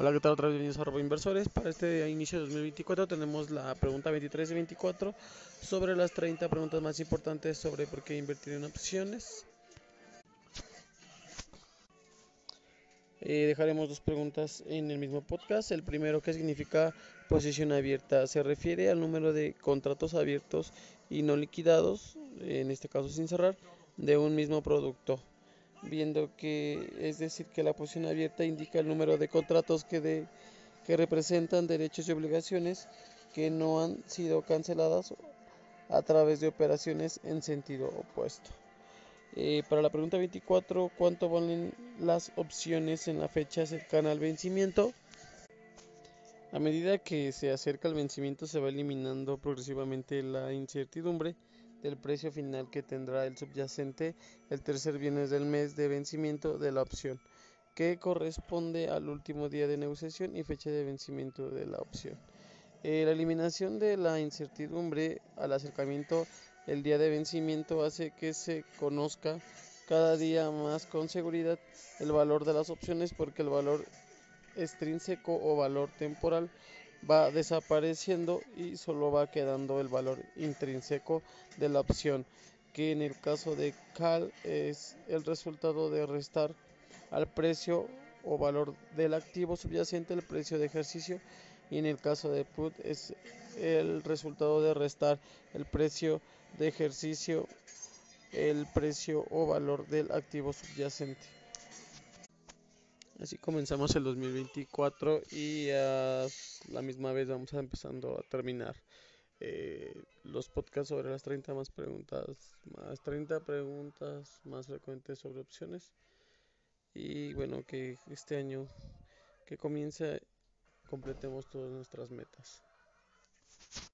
Hola, ¿qué tal? Otra vez bienvenidos a Robo Inversores. Para este inicio de 2024 tenemos la pregunta 23 y 24 sobre las 30 preguntas más importantes sobre por qué invertir en opciones. Eh, dejaremos dos preguntas en el mismo podcast. El primero, ¿qué significa posición abierta? Se refiere al número de contratos abiertos y no liquidados, en este caso sin cerrar, de un mismo producto viendo que es decir que la posición abierta indica el número de contratos que, de, que representan derechos y obligaciones que no han sido canceladas a través de operaciones en sentido opuesto. Eh, para la pregunta 24, ¿cuánto valen las opciones en la fecha cercana al vencimiento? A medida que se acerca el vencimiento se va eliminando progresivamente la incertidumbre del precio final que tendrá el subyacente el tercer viernes del mes de vencimiento de la opción, que corresponde al último día de negociación y fecha de vencimiento de la opción. Eh, la eliminación de la incertidumbre al acercamiento el día de vencimiento hace que se conozca cada día más con seguridad el valor de las opciones porque el valor extrínseco o valor temporal va desapareciendo y solo va quedando el valor intrínseco de la opción, que en el caso de cal es el resultado de restar al precio o valor del activo subyacente el precio de ejercicio y en el caso de put es el resultado de restar el precio de ejercicio el precio o valor del activo subyacente. Así comenzamos el 2024 y a la misma vez vamos a empezando a terminar eh, los podcasts sobre las 30 más preguntas, más 30 preguntas más frecuentes sobre opciones. Y bueno, que este año que comience completemos todas nuestras metas.